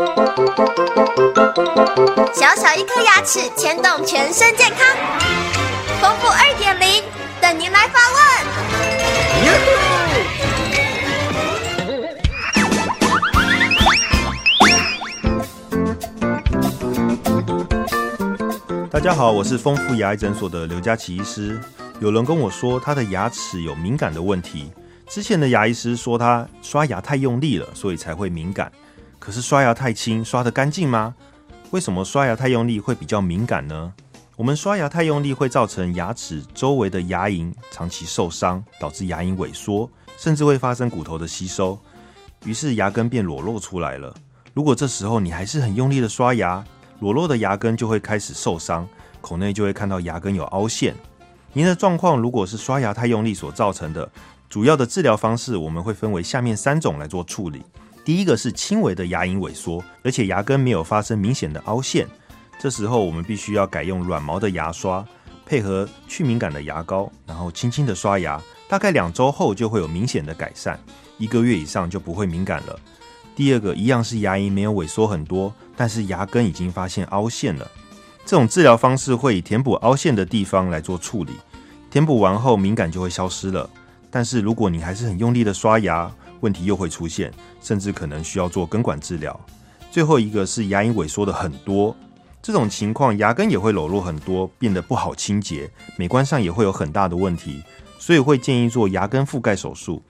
小小一颗牙齿牵动全身健康，丰富二点零等您来发问。大家好，我是丰富牙医诊所的刘佳琪医师。有人跟我说他的牙齿有敏感的问题，之前的牙医师说他刷牙太用力了，所以才会敏感。可是刷牙太轻，刷得干净吗？为什么刷牙太用力会比较敏感呢？我们刷牙太用力会造成牙齿周围的牙龈长期受伤，导致牙龈萎缩，甚至会发生骨头的吸收，于是牙根变裸露出来了。如果这时候你还是很用力的刷牙，裸露的牙根就会开始受伤，口内就会看到牙根有凹陷。您的状况如果是刷牙太用力所造成的，主要的治疗方式我们会分为下面三种来做处理。第一个是轻微的牙龈萎缩，而且牙根没有发生明显的凹陷，这时候我们必须要改用软毛的牙刷，配合去敏感的牙膏，然后轻轻的刷牙，大概两周后就会有明显的改善，一个月以上就不会敏感了。第二个一样是牙龈没有萎缩很多，但是牙根已经发现凹陷了。这种治疗方式会以填补凹陷的地方来做处理，填补完后敏感就会消失了。但是如果你还是很用力的刷牙，问题又会出现，甚至可能需要做根管治疗。最后一个是牙龈萎缩的很多，这种情况牙根也会裸露很多，变得不好清洁，美观上也会有很大的问题，所以会建议做牙根覆盖手术，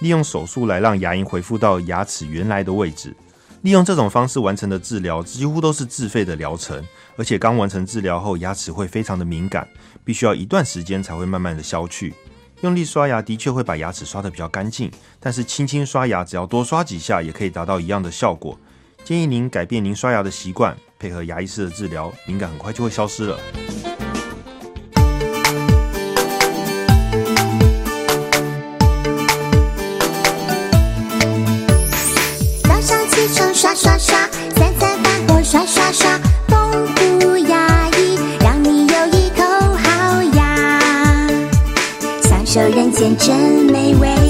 利用手术来让牙龈恢复到牙齿原来的位置。利用这种方式完成的治疗几乎都是自费的疗程，而且刚完成治疗后牙齿会非常的敏感，必须要一段时间才会慢慢的消去。用力刷牙的确会把牙齿刷得比较干净，但是轻轻刷牙只要多刷几下也可以达到一样的效果。建议您改变您刷牙的习惯，配合牙医师的治疗，敏感很快就会消失了。早上起床刷刷刷，三餐饭后刷刷刷，好牙，享受人间真美味。